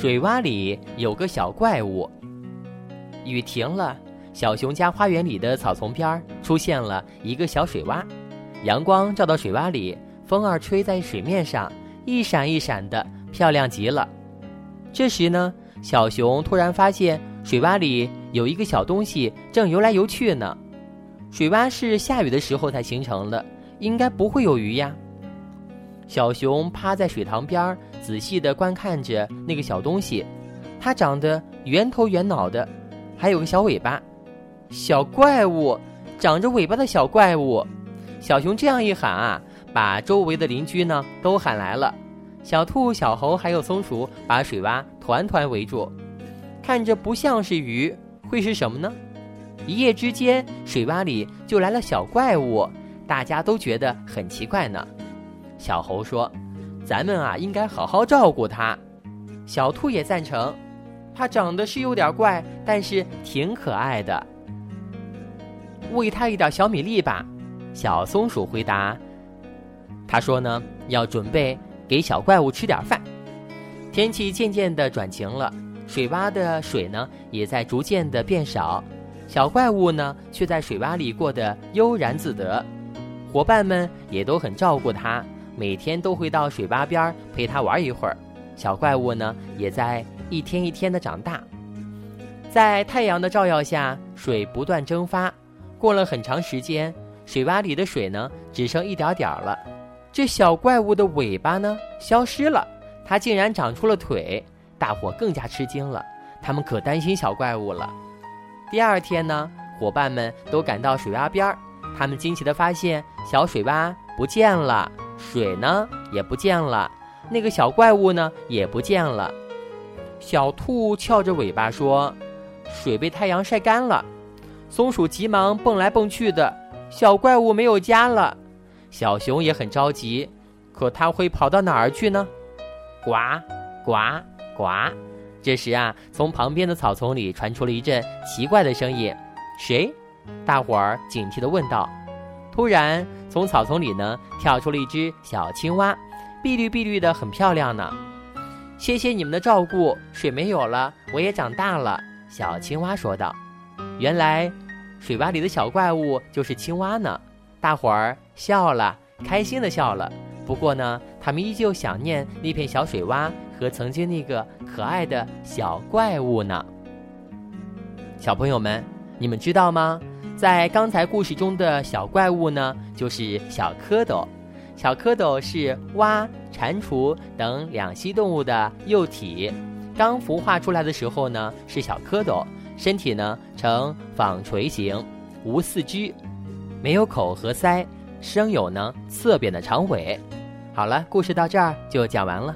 水洼里有个小怪物。雨停了，小熊家花园里的草丛边出现了一个小水洼，阳光照到水洼里，风儿吹在水面上，一闪一闪的，漂亮极了。这时呢，小熊突然发现水洼里有一个小东西正游来游去呢。水洼是下雨的时候才形成的，应该不会有鱼呀。小熊趴在水塘边仔细地观看着那个小东西，它长得圆头圆脑的，还有个小尾巴。小怪物，长着尾巴的小怪物。小熊这样一喊啊，把周围的邻居呢都喊来了。小兔、小猴还有松鼠把水洼团团围住，看着不像是鱼，会是什么呢？一夜之间，水洼里就来了小怪物，大家都觉得很奇怪呢。小猴说：“咱们啊，应该好好照顾它。”小兔也赞成，它长得是有点怪，但是挺可爱的。喂它一点小米粒吧。小松鼠回答：“他说呢，要准备给小怪物吃点饭。”天气渐渐的转晴了，水洼的水呢也在逐渐的变少，小怪物呢却在水洼里过得悠然自得，伙伴们也都很照顾它。每天都会到水洼边陪它玩一会儿，小怪物呢也在一天一天的长大。在太阳的照耀下，水不断蒸发。过了很长时间，水洼里的水呢只剩一点点了。这小怪物的尾巴呢消失了，它竟然长出了腿。大伙更加吃惊了，他们可担心小怪物了。第二天呢，伙伴们都赶到水洼边儿他们惊奇地发现小水洼不见了。水呢也不见了，那个小怪物呢也不见了。小兔翘着尾巴说：“水被太阳晒干了。”松鼠急忙蹦来蹦去的，小怪物没有家了。小熊也很着急，可它会跑到哪儿去呢？呱呱呱！这时啊，从旁边的草丛里传出了一阵奇怪的声音。谁？大伙儿警惕地问道。突然。从草丛里呢跳出了一只小青蛙，碧绿碧绿的，很漂亮呢。谢谢你们的照顾，水没有了，我也长大了。小青蛙说道：“原来，水洼里的小怪物就是青蛙呢。”大伙儿笑了，开心的笑了。不过呢，他们依旧想念那片小水洼和曾经那个可爱的小怪物呢。小朋友们，你们知道吗？在刚才故事中的小怪物呢，就是小蝌蚪。小蝌蚪是蛙、蟾蜍等两栖动物的幼体。刚孵化出来的时候呢，是小蝌蚪，身体呢呈纺锤形，无四肢，没有口和腮，生有呢侧扁的长尾。好了，故事到这儿就讲完了。